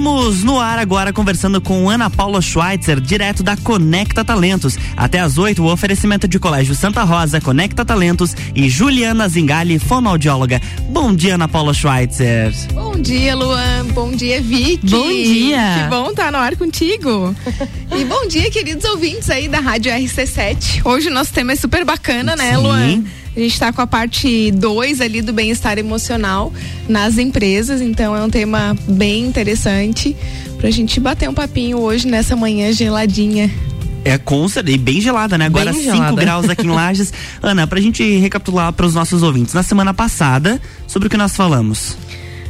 Estamos no ar agora conversando com Ana Paula Schweitzer, direto da Conecta Talentos. Até às 8, o oferecimento de Colégio Santa Rosa, Conecta Talentos e Juliana Zingali, fonoaudióloga. Bom dia, Ana Paula Schweitzer. Bom dia, Luan. Bom dia, Vicky. Bom dia. Que bom estar tá no ar contigo. e bom dia, queridos ouvintes aí da Rádio RC7. Hoje o nosso tema é super bacana, né, Sim. Luan? A gente está com a parte 2 ali do bem-estar emocional nas empresas, então é um tema bem interessante pra gente bater um papinho hoje nessa manhã geladinha. É com e bem gelada, né? Agora Bem 5 gelada. graus aqui em Lages. Ana, pra gente recapitular para os nossos ouvintes, na semana passada, sobre o que nós falamos?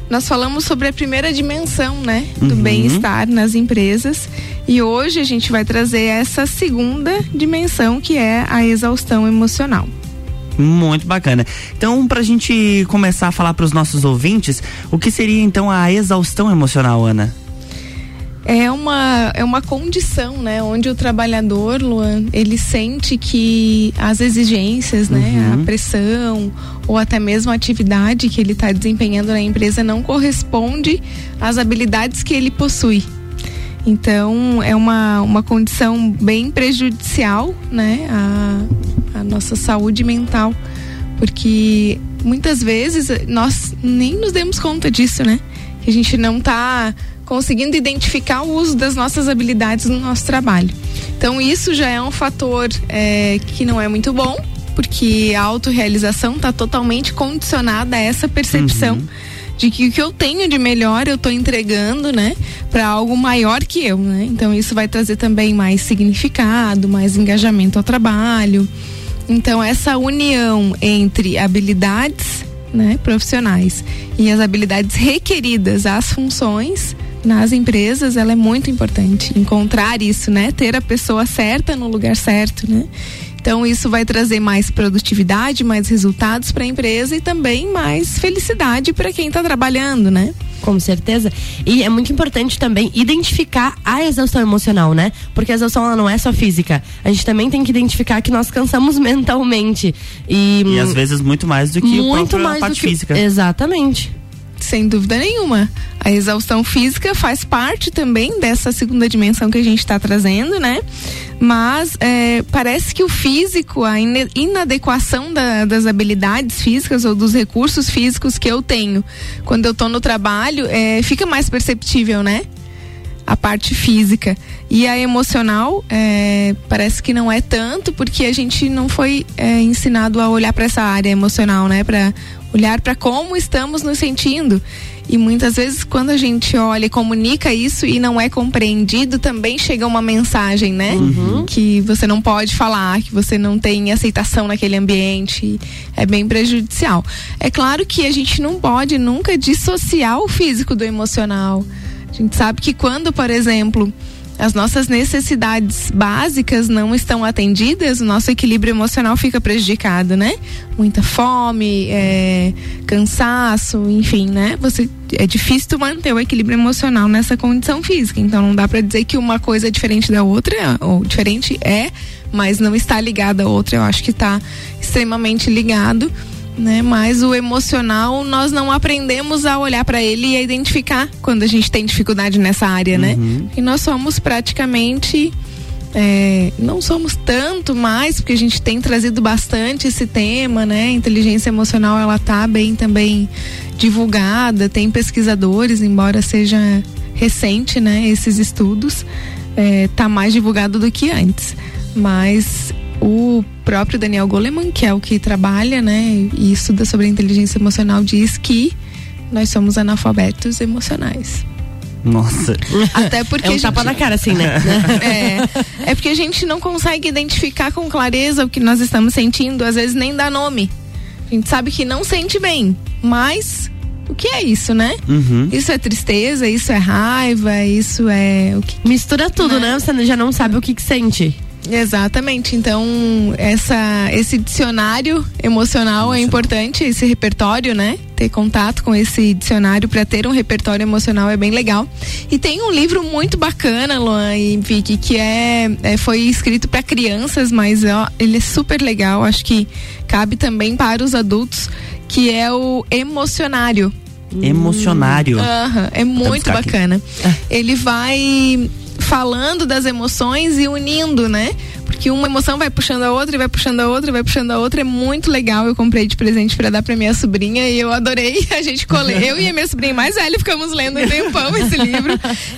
Nós falamos sobre a primeira dimensão, né, do Uhum. bem-estar nas empresas. E hoje a gente vai trazer essa segunda dimensão, que é a exaustão emocional. Muito bacana. Então, pra gente começar a falar para os nossos ouvintes, o que seria então a exaustão emocional, Ana? É uma, é uma condição, né, onde o trabalhador, Luan, ele sente que as exigências, né, Uhum. a pressão ou até mesmo a atividade que ele está desempenhando na empresa não corresponde às habilidades que ele possui. Então, é uma, uma condição bem prejudicial, né, à, à nossa saúde mental, porque muitas vezes nós nem nos demos conta disso, né? Que a gente não está conseguindo identificar o uso das nossas habilidades no nosso trabalho. Então, isso já é um fator é, que não é muito bom, porque a autorrealização está totalmente condicionada a essa percepção Uhum. de que o que eu tenho de melhor eu estou entregando, né, para algo maior que eu, né? Então isso vai trazer também mais significado, mais engajamento ao trabalho. Então essa união entre habilidades, né, profissionais e as habilidades requeridas às funções nas empresas, ela é muito importante. Encontrar isso, né, ter a pessoa certa no lugar certo, né? Então isso vai trazer mais produtividade, mais resultados para a empresa e também mais felicidade para quem está trabalhando, né? Com certeza. E é muito importante também identificar a exaustão emocional, né? Porque a exaustão ela não é só física. A gente também tem que identificar que nós cansamos mentalmente. E, E às vezes muito mais do que o muito a mais parte do que física. Exatamente. Sem dúvida nenhuma. A exaustão física faz parte também dessa segunda dimensão que a gente está trazendo, né? Mas é, parece que o físico, a inadequação da- das habilidades físicas ou dos recursos físicos que eu tenho quando eu tô no trabalho, é, fica mais perceptível, né? A parte física. E a emocional, é, parece que não é tanto, porque a gente não foi é, ensinado a olhar para essa área emocional, né? Para olhar para como estamos nos sentindo. E muitas vezes, quando a gente olha e comunica isso e não é compreendido, também chega uma mensagem, né? Que você não pode falar, que você não tem aceitação naquele ambiente. É bem prejudicial. É claro que a gente não pode nunca dissociar o físico do emocional. A gente sabe que quando, por exemplo, as nossas necessidades básicas não estão atendidas, o nosso equilíbrio emocional fica prejudicado, né? Muita fome, é, cansaço, enfim, né? Você é difícil manter o equilíbrio emocional nessa condição física. Então não dá para dizer que uma coisa é diferente da outra, ou diferente é, mas não está ligada à outra. Eu acho que está extremamente ligado né? Mas o emocional nós não aprendemos a olhar para ele e a identificar quando a gente tem dificuldade nessa área, né? E nós somos praticamente é, não somos tanto mais porque a gente tem trazido bastante esse tema, né? A inteligência emocional ela tá bem também divulgada, tem pesquisadores, embora seja recente, né? Esses estudos é, tá mais divulgado do que antes, mas o próprio Daniel Goleman, que é o que trabalha, né, e estuda sobre a inteligência emocional, diz que nós somos analfabetos emocionais. Nossa. Até porque É um a gente- tapa na cara, assim, né? é, é porque a gente não consegue identificar com clareza o que nós estamos sentindo, às vezes nem dá nome. A gente sabe que não sente bem, mas o que é isso, né? Uhum. Isso é tristeza, isso é raiva, isso é o que Mistura tudo, né? Você já não sabe o que, que sente. Exatamente. Então, essa, esse dicionário emocional é importante, esse repertório, né? Ter contato com esse dicionário para ter um repertório emocional é bem legal. E tem um livro muito bacana, Luan e Vicky, que é, é foi escrito para crianças, mas ó, ele é super legal. Acho que cabe também para os adultos, que é o Emocionário. Emocionário. Uhum, é muito bacana. Ele vai falando das emoções e unindo, né? Porque uma emoção vai puxando a outra, e vai puxando a outra, e vai puxando a outra. É muito legal. Eu comprei de presente para dar para minha sobrinha e eu adorei. A gente colhe. eu e a minha sobrinha mais velha ficamos lendo um tempão esse livro.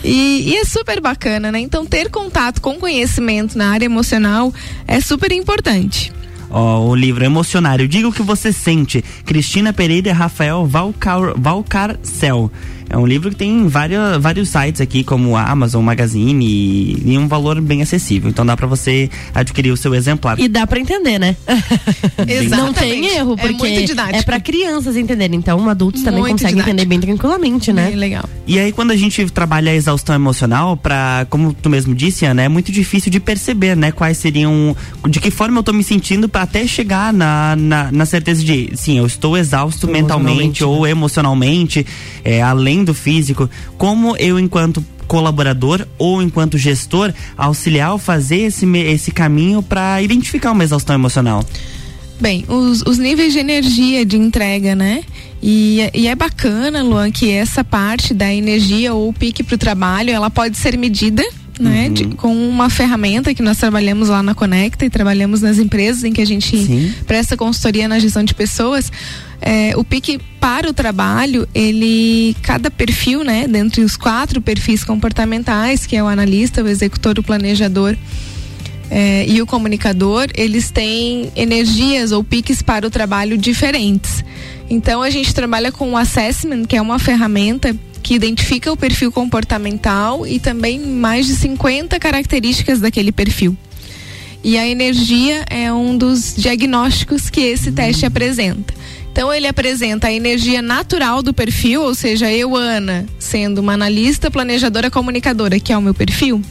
E, e é super bacana, né? Então, ter contato com conhecimento na área emocional é super importante. Ó, o livro Emocionário. Diga o que você sente. Cristina Pereira e Rafael Valcar, Valcarcel. É um livro que tem vários, vários sites aqui, como a Amazon, Magazine, e, e um valor bem acessível. Então dá para você adquirir o seu exemplar. E dá para entender, né? Exatamente. Não tem erro, porque é, é para crianças entenderem. Então adultos também Muito conseguem didático. entender bem tranquilamente, né? Bem legal. E aí, quando a gente trabalha a exaustão emocional, para como tu mesmo disse, Ana, é muito difícil de perceber, né? Quais seriam. De que forma eu tô me sentindo para até chegar na, na, na, certeza de, sim, eu estou exausto mentalmente ou emocionalmente, é, além do físico. Como eu, enquanto colaborador ou enquanto gestor, auxiliar fazer esse, esse caminho para identificar uma exaustão emocional? Bem, os, os níveis de energia de entrega, né? E, e, é bacana, Luan, que essa parte da energia ou pique para o trabalho, ela pode ser medida. Né, Uhum. de- com uma ferramenta que nós trabalhamos lá na Conecta e trabalhamos nas empresas em que a gente Sim. presta consultoria na gestão de pessoas. É, o pique para o trabalho, ele, cada perfil, né, dentre os quatro perfis comportamentais, que é o analista, o executor, o planejador é, e o comunicador, eles têm energias ou piques para o trabalho diferentes. Então a gente trabalha com o assessment, que é uma ferramenta que identifica o perfil comportamental e também mais de 50 características daquele perfil. E a energia é um dos diagnósticos que esse teste apresenta. Então ele apresenta a energia natural do perfil, ou seja, eu, Ana, sendo uma analista, planejadora, comunicadora, que é o meu perfil,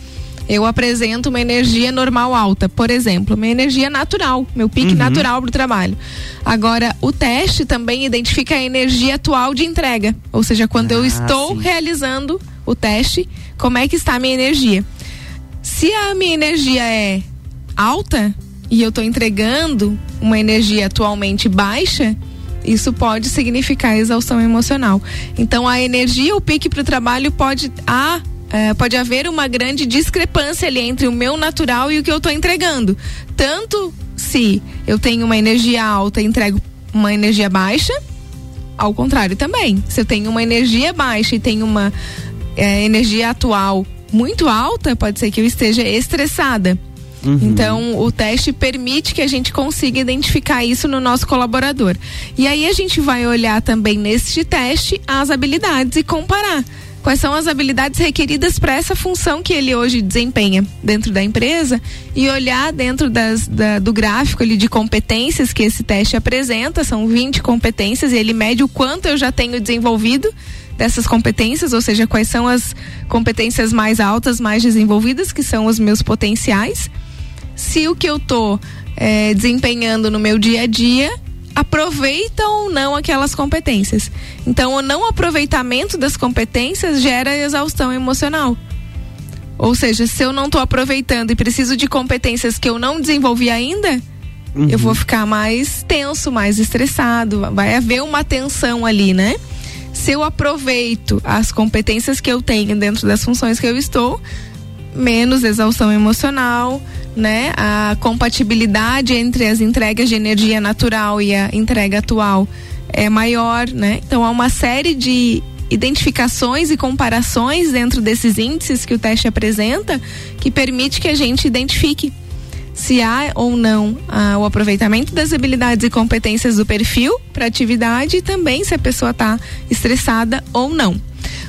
eu apresento uma energia normal alta, por exemplo, uma energia natural, meu pique Uhum. natural para o trabalho. Agora, o teste também identifica a energia atual de entrega, ou seja, quando eu Ah, estou sim. realizando o teste, como é que está a minha energia? Se a minha energia é alta e eu estou entregando uma energia atualmente baixa, isso pode significar exaustão emocional. Então, a energia, o pique para o trabalho pode há, eh, pode haver uma grande discrepância ali entre o meu natural e o que eu estou entregando. Tanto se eu tenho uma energia alta e entrego uma energia baixa, ao contrário também. Se eu tenho uma energia baixa e tenho uma eh, energia atual muito alta, pode ser que eu esteja estressada. Uhum. Então, o teste permite que a gente consiga identificar isso no nosso colaborador. E aí a gente vai olhar também neste teste as habilidades e comparar. Quais são as habilidades requeridas para essa função que ele hoje desempenha dentro da empresa? E olhar dentro das, da- do gráfico ali de competências que esse teste apresenta, são 20 competências, e ele mede o quanto eu já tenho desenvolvido dessas competências, ou seja, quais são as competências mais altas, mais desenvolvidas, que são os meus potenciais. Se o que eu tô eh, desempenhando no meu dia a dia aproveita ou não aquelas competências. Então, o não aproveitamento das competências gera exaustão emocional. Ou seja, se eu não estou aproveitando e preciso de competências que eu não desenvolvi ainda, eu vou ficar mais tenso, mais estressado, vai haver uma tensão ali, né? Se eu aproveito as competências que eu tenho dentro das funções que eu estou, menos exaustão emocional, né? A compatibilidade entre as entregas de energia natural e a entrega atual é maior, né? Então há uma série de identificações e comparações dentro desses índices que o teste apresenta que permite que a gente identifique se há ou não ah, o aproveitamento das habilidades e competências do perfil para atividade e também se a pessoa está estressada ou não.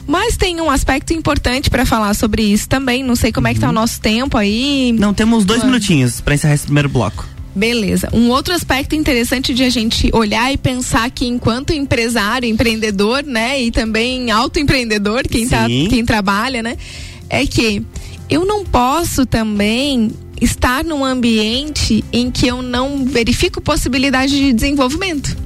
Mas tem um aspecto importante para falar sobre isso também. Não sei como é que tá o nosso tempo aí. Não, temos dois minutinhos para encerrar esse primeiro bloco. Beleza. Um outro aspecto interessante de a gente olhar e pensar que enquanto empresário, empreendedor, né, e também autoempreendedor, quem tá, quem trabalha, né, é que eu não posso também estar num ambiente em que eu não verifico possibilidade de desenvolvimento.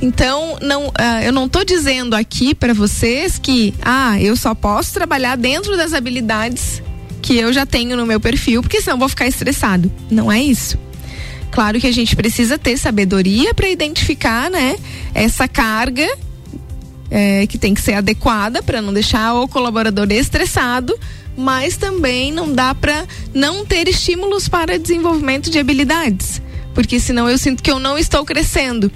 Então, não, ah, eu não estou dizendo aqui para vocês que ah, eu só posso trabalhar dentro das habilidades que eu já tenho no meu perfil, porque senão vou ficar estressado. Não é isso. Claro que a gente precisa ter sabedoria para identificar, né, essa carga é, que tem que ser adequada para não deixar o colaborador estressado, mas também não dá para não ter estímulos para desenvolvimento de habilidades porque senão eu sinto que eu não estou crescendo.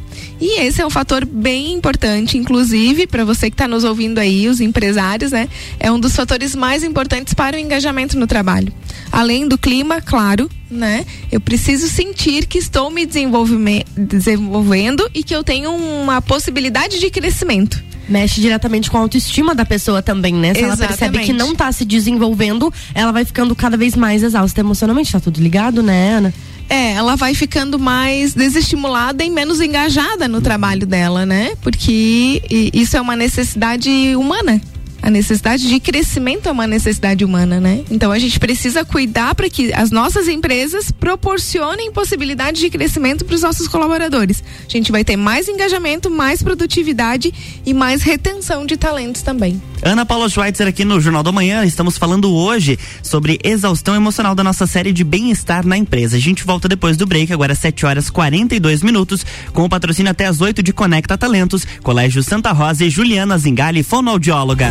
E esse é um fator bem importante, inclusive, para você que está nos ouvindo aí, os empresários, né? É um dos fatores mais importantes para o engajamento no trabalho. Além do clima, claro, né? Eu preciso sentir que estou me desenvolvendo e que eu tenho uma possibilidade de crescimento mexe diretamente com a autoestima da pessoa também, né? Se Exatamente. ela percebe que não está se desenvolvendo, ela vai ficando cada vez mais exausta emocionalmente. Tá tudo ligado, né, Ana? É, ela vai ficando mais desestimulada e menos engajada no trabalho dela, né? Porque isso é uma necessidade humana. A necessidade de crescimento é uma necessidade humana, né? Então a gente precisa cuidar para que as nossas empresas proporcionem possibilidade de crescimento para os nossos colaboradores. A gente vai ter mais engajamento, mais produtividade e mais retenção de talentos também. Ana Paula Schweitzer aqui no Jornal da Manhã. Estamos falando hoje sobre exaustão emocional da nossa série de bem-estar na empresa. A gente volta depois do break, agora às 7 horas 42 minutos, com o patrocínio até às 8 de Conecta Talentos, Colégio Santa Rosa e Juliana Zingali, fonoaudióloga.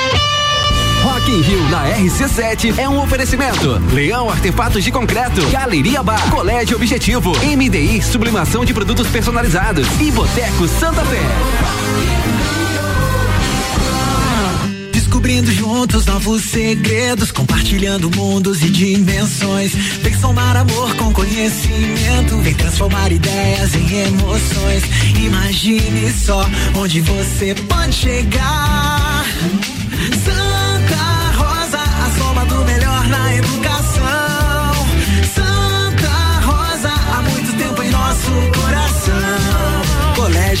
Rock in Rio na RC7 é um oferecimento. Leão Artefatos de Concreto, Galeria Bar, Colégio Objetivo, MDI Sublimação de Produtos Personalizados e Boteco Santa Fé. Descobrindo juntos novos segredos, compartilhando mundos e dimensões. Vem somar amor com conhecimento, vem transformar ideias em emoções. Imagine só onde você pode chegar.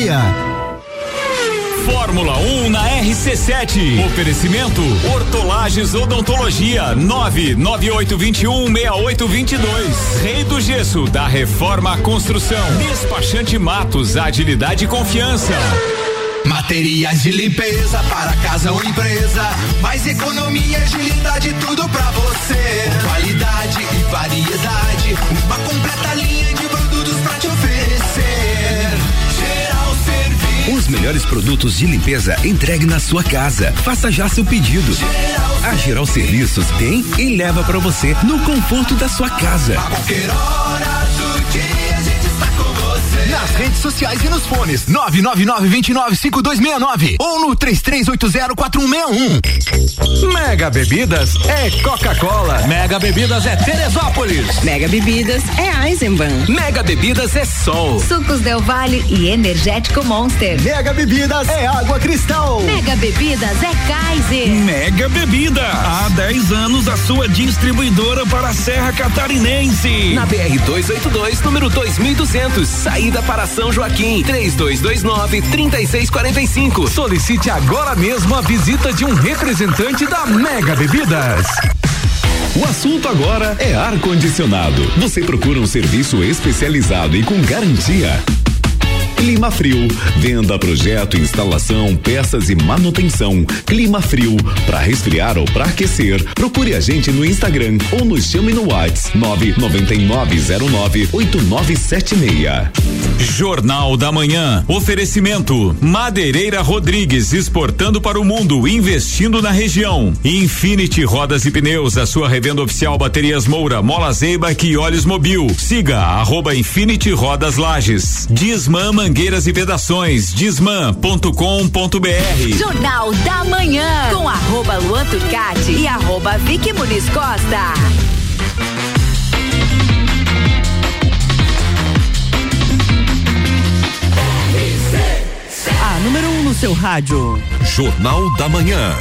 meia. Fórmula 1 um na RC7. Oferecimento Hortolagens Odontologia 998216822. Rei do Gesso da Reforma Construção. Despachante Matos, agilidade e confiança. Materiais de limpeza para casa ou empresa. Mais economia e agilidade, tudo pra você. Qualidade e variedade. Uma completa linha melhores produtos de limpeza entregue na sua casa. Faça já seu pedido. A Geral Serviços tem e leva para você no conforto da sua casa. A Nas redes sociais e nos fones 999-295269 ou no 33804161. Mega Bebidas é Coca-Cola. Mega Bebidas é Teresópolis. Mega Bebidas é Eisenbahn. Mega Bebidas é Sol. Sucos Del Vale e Energético Monster. Mega Bebidas é Água Cristal. Mega Bebidas é Kaiser. Mega Bebida, há 10 anos a sua distribuidora para a Serra Catarinense. Na BR 282, número 2200, saída para São Joaquim, 3229 3645. Solicite agora mesmo a visita de um representante da Mega Bebidas. O assunto agora é ar-condicionado. Você procura um serviço especializado e com garantia? Clima Frio. Venda, projeto, instalação, peças e manutenção. Clima Frio. Para resfriar ou para aquecer, procure a gente no Instagram ou nos chame no WhatsApp 999098976. Jornal da Manhã. Oferecimento. Madeireira Rodrigues exportando para o mundo, investindo na região. Infinity Rodas e Pneus, a sua revenda oficial Baterias Moura, Mola Zeiba e Olhos Mobil. Siga arroba Infinity Rodas Lages. Disman Mangueiras e Vedações. Disman.com.br. Jornal da Manhã com arroba Luan Turcati e arroba Vicky Muniz Costa. A número 1 um no seu rádio. Jornal da Manhã.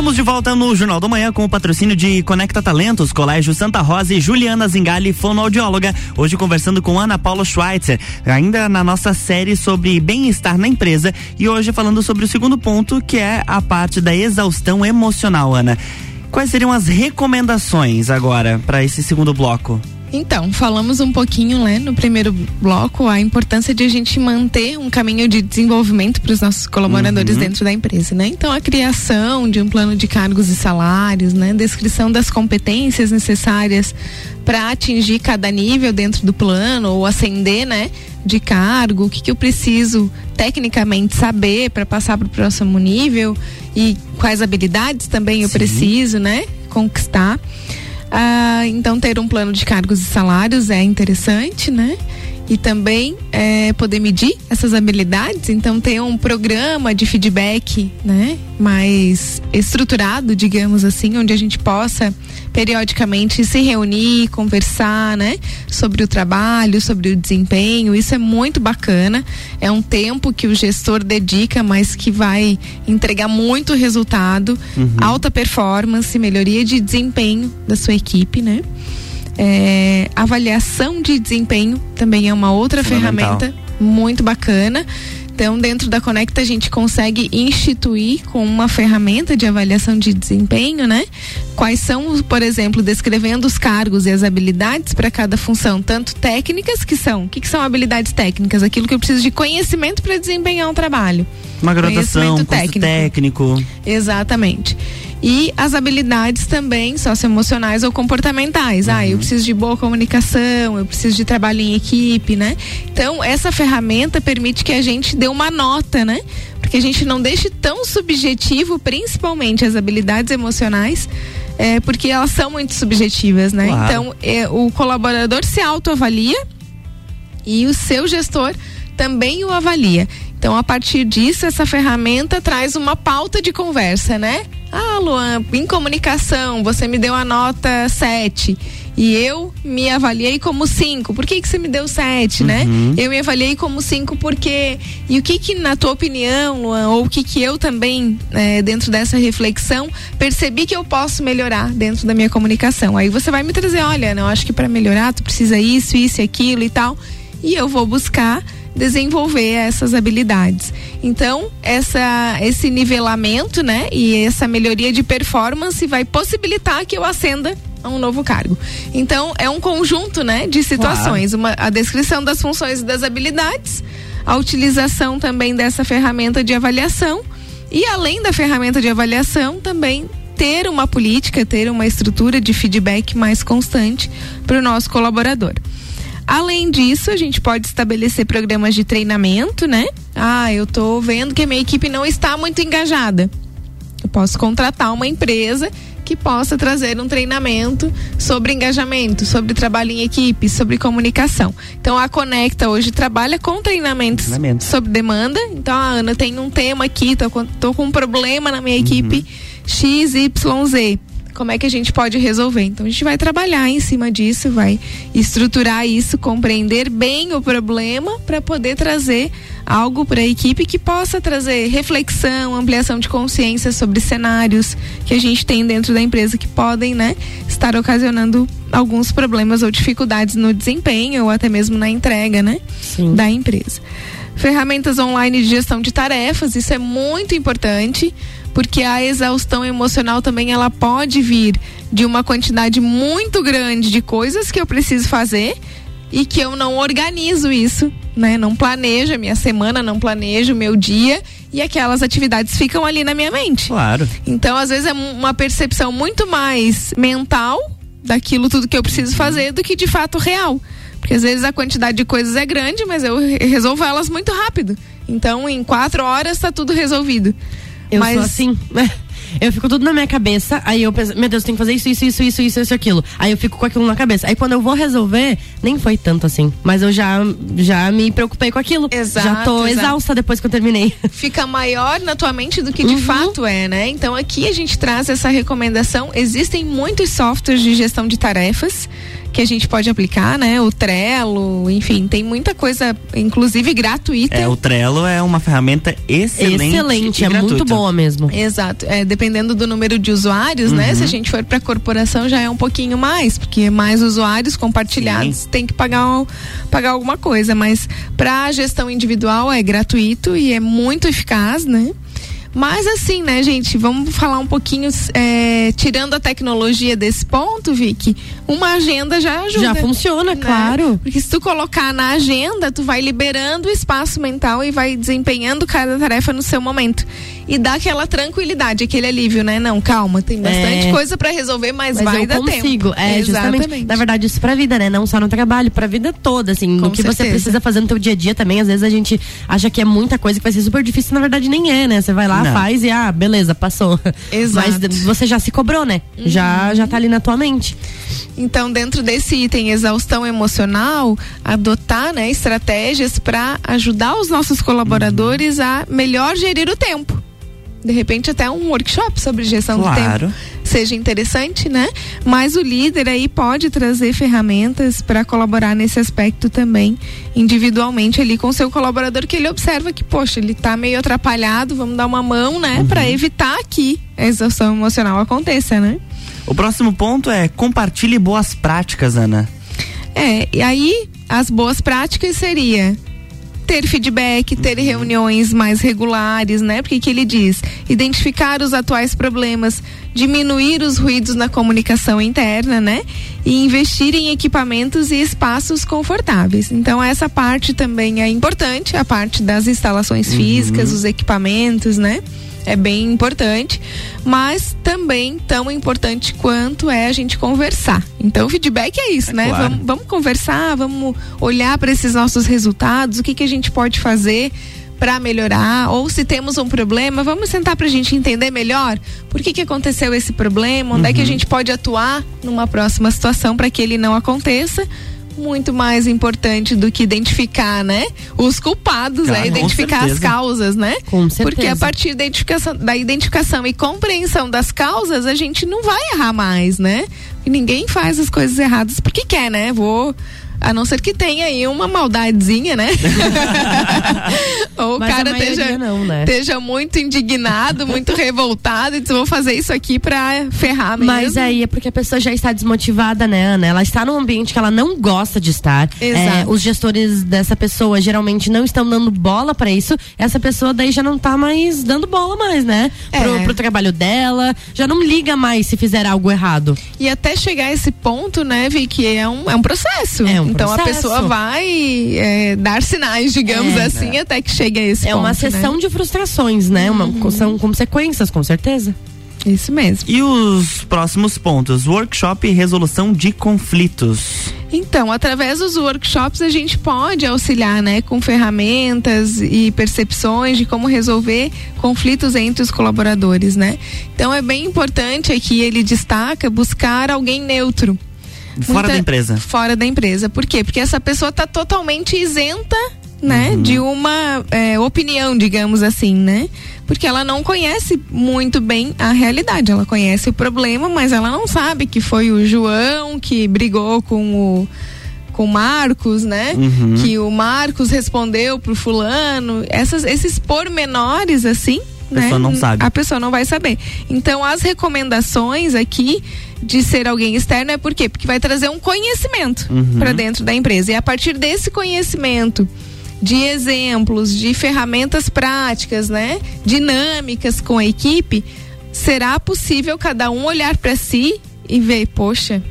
Estamos de volta no Jornal da Manhã com o patrocínio de Conecta Talentos, Colégio Santa Rosa e Juliana Zingali, fonoaudióloga. Hoje conversando com Ana Paula Schweitzer, ainda na nossa série sobre bem-estar na empresa e hoje falando sobre o segundo ponto, que é a parte da exaustão emocional, Ana. Quais seriam as recomendações agora para esse segundo bloco? Então, falamos um pouquinho, né, no primeiro bloco, a importância de a gente manter um caminho de desenvolvimento para os nossos colaboradores Uhum. dentro da empresa, né? Então, a criação de um plano de cargos e salários, né, descrição das competências necessárias para atingir cada nível dentro do plano ou ascender, né, de cargo, o que que eu preciso tecnicamente saber para passar para o próximo nível e quais habilidades também eu Sim. preciso, né, conquistar. Ah, então ter um plano de cargos e salários é interessante, né? E também é, poder medir essas habilidades, então ter um programa de feedback, né? Mais estruturado, digamos assim, onde a gente possa periodicamente se reunir, conversar, né? Sobre o trabalho, sobre o desempenho, isso é muito bacana. É um tempo que o gestor dedica, mas que vai entregar muito resultado, alta performance, melhoria de desempenho da sua equipe, né? É, avaliação de desempenho também é uma outra ferramenta muito bacana. Então, dentro da Conecta, a gente consegue instituir com uma ferramenta de avaliação de desempenho, né? Quais são, por exemplo, descrevendo os cargos e as habilidades para cada função, tanto técnicas que são. O que, que são habilidades técnicas? Aquilo que eu preciso de conhecimento para desempenhar um trabalho. Uma graduação, curso técnico. Exatamente. E as habilidades também socioemocionais ou comportamentais. Ah, eu preciso de boa comunicação, eu preciso de trabalho em equipe, né? Então, essa ferramenta permite que a gente dê uma nota, né? Porque a gente não deixe tão subjetivo, principalmente as habilidades emocionais, é, porque elas são muito subjetivas, né? Claro. Então, é, o colaborador se autoavalia e o seu gestor também o avalia. Então, a partir disso, essa ferramenta traz uma pauta de conversa, né? Ah, Luan, em comunicação, você me deu a nota 7 e eu me avaliei como 5. Por que, que você me deu 7, né? Eu me avaliei como 5 porque. E o que, que, na tua opinião, Luan, ou o que, que eu também, eh, dentro dessa reflexão, percebi que eu posso melhorar dentro da minha comunicação? Aí você vai me trazer, olha, não, acho que para melhorar tu precisa isso, isso e aquilo e tal. E eu vou buscar desenvolver essas habilidades. Então, essa, esse nivelamento, né, e essa melhoria de performance vai possibilitar que eu ascenda a um novo cargo. Então, é um conjunto, né, de situações, uma, a descrição das funções e das habilidades, a utilização também dessa ferramenta de avaliação e além da ferramenta de avaliação, também ter uma política, ter uma estrutura de feedback mais constante para o nosso colaborador. Além disso, a gente pode estabelecer programas de treinamento, né? Ah, eu tô vendo que a minha equipe não está muito engajada. Eu posso contratar uma empresa que possa trazer um treinamento sobre engajamento, sobre trabalho em equipe, sobre comunicação. Então a Conecta hoje trabalha com treinamentos Treinamento. sob demanda. Então a Ana tem um tema aqui, tô com, tô com um problema na minha equipe XYZ. Como é que a gente pode resolver? Então a gente vai trabalhar em cima disso, vai estruturar isso, compreender bem o problema para poder trazer algo para a equipe que possa trazer reflexão, ampliação de consciência sobre cenários que a gente tem dentro da empresa que podem, né, estar ocasionando alguns problemas ou dificuldades no desempenho ou até mesmo na entrega, né, Sim. da empresa. Ferramentas online de gestão de tarefas, isso é muito importante, porque a exaustão emocional também ela pode vir de uma quantidade muito grande de coisas que eu preciso fazer e que eu não organizo isso, né? Não planejo a minha semana, não planejo o meu dia e aquelas atividades ficam ali na minha mente. Claro. Então, às vezes é uma percepção muito mais mental daquilo tudo que eu preciso fazer do que de fato real. Porque às vezes a quantidade de coisas é grande, mas eu resolvo elas muito rápido. Então, em quatro horas está tudo resolvido. Eu mas... sou assim. Eu fico tudo na minha cabeça, aí eu penso, meu Deus, tem que fazer isso, isso, isso, isso, isso, isso, aquilo. Aí eu fico com aquilo na cabeça. Aí quando eu vou resolver, nem foi tanto assim. Mas eu já, já me preocupei com aquilo. Exato, já tô exato. exausta depois que eu terminei. Fica maior na tua mente do que de Uhum. fato é, né? Então aqui a gente traz essa recomendação. Existem muitos softwares de gestão de tarefas que a gente pode aplicar, né? O Trello, enfim, tem muita coisa, inclusive gratuita. É, o Trello é uma ferramenta excelente. Excelente, e é muito gratuita. boa mesmo. Exato. É, dependendo do número de usuários, né? Uhum. Se a gente for para corporação já é um pouquinho mais, porque mais usuários compartilhados tem que pagar, pagar alguma coisa. Mas para gestão individual é gratuito e é muito eficaz, né? Mas assim, né, gente, vamos falar um pouquinho, é, tirando a tecnologia desse ponto, Vicky, uma agenda já ajuda. Já funciona, né? claro. Porque se tu colocar na agenda, tu vai liberando o espaço mental e vai desempenhando cada tarefa no seu momento. E dá aquela tranquilidade, aquele alívio, né? Não, calma, tem bastante É. coisa pra resolver, mas, Mas vai eu dar consigo. tempo. É, justamente. Na verdade, isso pra vida, né? Não só no trabalho, pra vida toda, assim. Com que você certeza. precisa fazer no teu dia a dia também. Às vezes a gente acha que é muita coisa que vai ser super difícil, na verdade nem é, né? Você vai lá, Não. faz e, ah, beleza, passou. Exato. Uhum. Mas você já se cobrou, né? Já, já tá ali na tua mente. Então, dentro desse item exaustão emocional, adotar né, estratégias para ajudar os nossos colaboradores a melhor gerir o tempo. De repente, até um workshop sobre gestão do Claro. tempo seja interessante, né? Mas o líder aí pode trazer ferramentas para colaborar nesse aspecto também, individualmente ali com o seu colaborador, que ele observa que, poxa, ele tá meio atrapalhado, vamos dar uma mão, né? Para evitar que a exaustão emocional aconteça, né? O próximo ponto é compartilhe boas práticas, Ana. É, e aí as boas práticas seria ter feedback, ter reuniões mais regulares, né? Porque que ele diz? Identificar os atuais problemas, diminuir os ruídos na comunicação interna, né? E investir em equipamentos e espaços confortáveis. Então essa parte também é importante, a parte das instalações físicas, os equipamentos, né? É bem importante, mas também tão importante quanto é a gente conversar. Então, o feedback é isso, né? claro. Vamos, vamos conversar, vamos olhar para esses nossos resultados, o que, que a gente pode fazer para melhorar, ou se temos um problema, vamos sentar para a gente entender melhor por que, que aconteceu esse problema, onde é que a gente pode atuar numa próxima situação para que ele não aconteça. Muito mais importante do que identificar, né? Os culpados, Claro, né? com Identificar as causas, né? Com certeza. Porque a partir da identificação, da identificação e compreensão das causas, a gente não vai errar mais, né? E ninguém faz as coisas erradas porque quer, né? Vou. A não ser que tenha aí uma maldadezinha, né? Ou o cara maioria esteja, não, né? esteja muito indignado, muito revoltado e diz, vou fazer isso aqui pra ferrar mesmo. Mas aí é porque a pessoa já está desmotivada, né, Ana? Ela está num ambiente que ela não gosta de estar. Exato. É, os gestores dessa pessoa geralmente não estão dando bola pra isso. Essa pessoa daí já não tá mais dando bola mais, né? Pro, É. pro trabalho dela. Já não liga mais se fizer algo errado. E até chegar a esse ponto, né, Vicky, é um, é um processo. É um então a processo. pessoa vai é, dar sinais, digamos É, assim, até que chegue a esse É ponto. uma sessão né? de frustrações, né? Uma, São consequências, com certeza. Isso mesmo. E os próximos pontos? Workshop e resolução de conflitos. Então, através dos workshops a gente pode auxiliar, né, com ferramentas e percepções de como resolver conflitos entre os colaboradores, né? Então é bem importante aqui ele destaca buscar alguém neutro. Fora da empresa. Fora da empresa. Por quê? Porque essa pessoa está totalmente isenta, né, Uhum. de uma é, opinião, digamos assim, né? Porque ela não conhece muito bem a realidade. Ela conhece o problema, mas ela não sabe que foi o João que brigou com o com Marcos, né? Uhum. Que o Marcos respondeu pro fulano. Essas, esses pormenores, assim, A pessoa né? não sabe. A pessoa não vai saber. Então, as recomendações aqui de ser alguém externo é por quê? Porque vai trazer um conhecimento Uhum. para dentro da empresa. E a partir desse conhecimento de exemplos, de ferramentas práticas, né? Dinâmicas com a equipe, será possível cada um olhar para si e ver, poxa,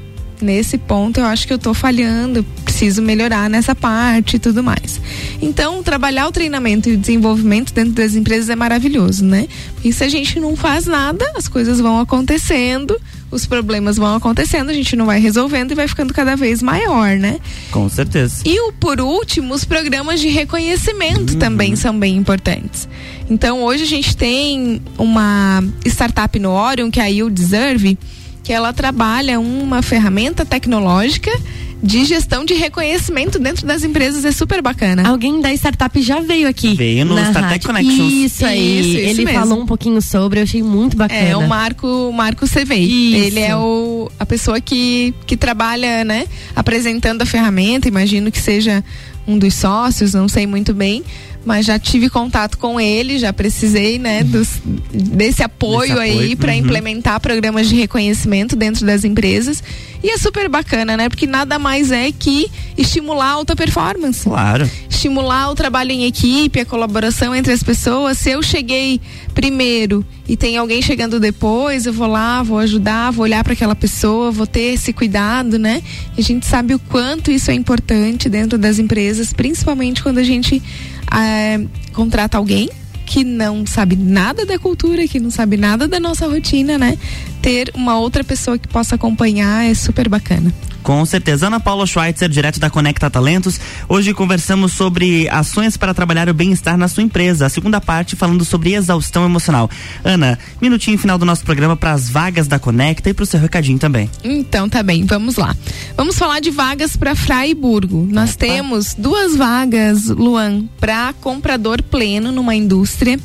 nesse ponto eu acho que eu estou falhando, preciso melhorar nessa parte e tudo mais. Então, trabalhar o treinamento e o desenvolvimento dentro das empresas é maravilhoso, né? Porque se a gente não faz nada, as coisas vão acontecendo, os problemas vão acontecendo, a gente não vai resolvendo e vai ficando cada vez maior, né? Com certeza. E o, por último, os programas de reconhecimento Uhum. também são bem importantes. Então, hoje a gente tem uma startup no Orion, que é a You Deserve, que ela trabalha uma ferramenta tecnológica de gestão de reconhecimento dentro das empresas é super bacana. Alguém da startup já veio aqui. Veio no na Startup. Connections. Isso aí. Isso, isso Ele mesmo. falou um pouquinho sobre, eu achei muito bacana. É, o Marco, o Marco Cevei. Isso. Ele é o, a pessoa que, que trabalha, né, apresentando a ferramenta, imagino que seja um dos sócios, não sei muito bem, mas já tive contato com ele, já precisei, né, dos, desse apoio, Desse apoio, aí para uhum. implementar programas de reconhecimento dentro das empresas. E é super bacana, né? Porque nada mais é que estimular a alta performance Claro. estimular o trabalho em equipe, a colaboração entre as pessoas. Se eu cheguei primeiro e tem alguém chegando depois, eu vou lá, vou ajudar, vou olhar para aquela pessoa, vou ter esse cuidado, né? E a gente sabe o quanto isso é importante dentro das empresas, principalmente quando a gente eh, contrata alguém que não sabe nada da cultura, que não sabe nada da nossa rotina, né? Ter uma outra pessoa que possa acompanhar é super bacana. Com certeza. Ana Paula Schweitzer, direto da Conecta Talentos. Hoje conversamos sobre ações para trabalhar o bem-estar na sua empresa. A segunda parte falando sobre exaustão emocional. Ana, minutinho final do nosso programa para as vagas da Conecta e para o seu recadinho também. Então tá bem, vamos lá. Vamos falar de vagas para Fraiburgo. Nós temos duas vagas, Luan, para comprador pleno numa indústria.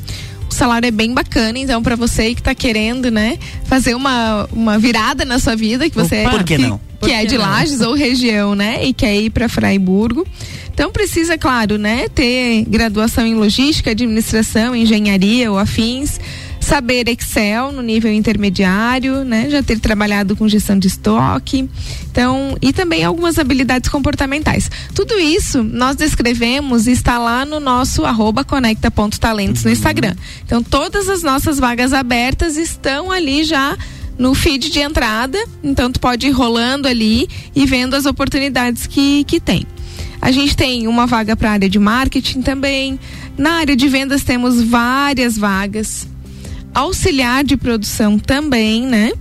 O salário é bem bacana, então para você que tá querendo, né, fazer uma, uma virada na sua vida, que você Opa, por que não? que é de Lages ou região, né, e quer ir para Fraiburgo. Então precisa, claro, né, ter graduação em logística, administração, engenharia ou afins, saber Excel no nível intermediário, né, já ter trabalhado com gestão de estoque. Então, e também algumas habilidades comportamentais. Tudo isso nós descrevemos e está lá no nosso arroba conecta.talentos no Instagram. Então, todas as nossas vagas abertas estão ali já no feed de entrada, então tu pode ir rolando ali e vendo as oportunidades que, que tem. A gente tem uma vaga para a área de marketing também. Na área de vendas temos várias vagas. Auxiliar de produção também, né?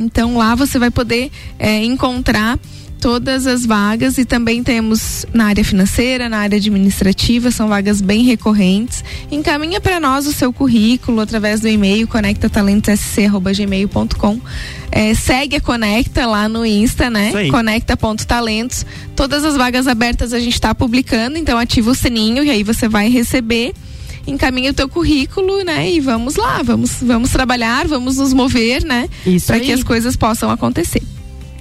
Então lá você vai poder é, encontrar todas as vagas e também temos na área financeira, na área administrativa, são vagas bem recorrentes. Encaminha para nós o seu currículo através do e-mail conectatalentossc@gmail.com. É, segue a Conecta lá no Insta, né? Conecta.talentos. Todas as vagas abertas a gente está publicando, então ativa o sininho e aí você vai receber encaminha o teu currículo, né? E vamos lá, vamos, vamos trabalhar, vamos nos mover, né? Para que as coisas possam acontecer.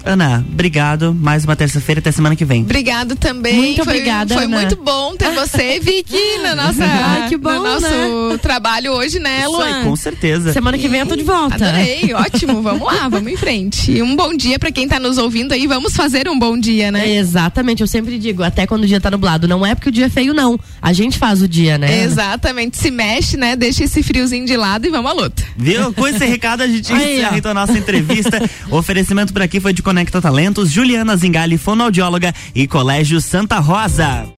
Ana, obrigado. Mais uma terça-feira até semana que vem. Obrigado também. Muito foi, obrigada, Foi Ana. muito bom ter você, Vicky, na nossa, Ai, que bom, no nosso né? trabalho hoje, né, Isso aí, Luan? com certeza. Semana que vem eu tô de volta. Adorei, ótimo. Vamos lá, vamos em frente. E um bom dia para quem tá nos ouvindo aí. Vamos fazer um bom dia, né? Exatamente, eu sempre digo, até quando o dia tá nublado, não é porque o dia é feio, não. A gente faz o dia, né? Ana? Exatamente. Se mexe, né? Deixa esse friozinho de lado e vamos à luta. Viu? Com esse recado a gente Aí, encerra então a nossa entrevista. O oferecimento por aqui foi de Conecta Talentos, Juliana Zingali, fonoaudióloga e Colégio Santa Rosa.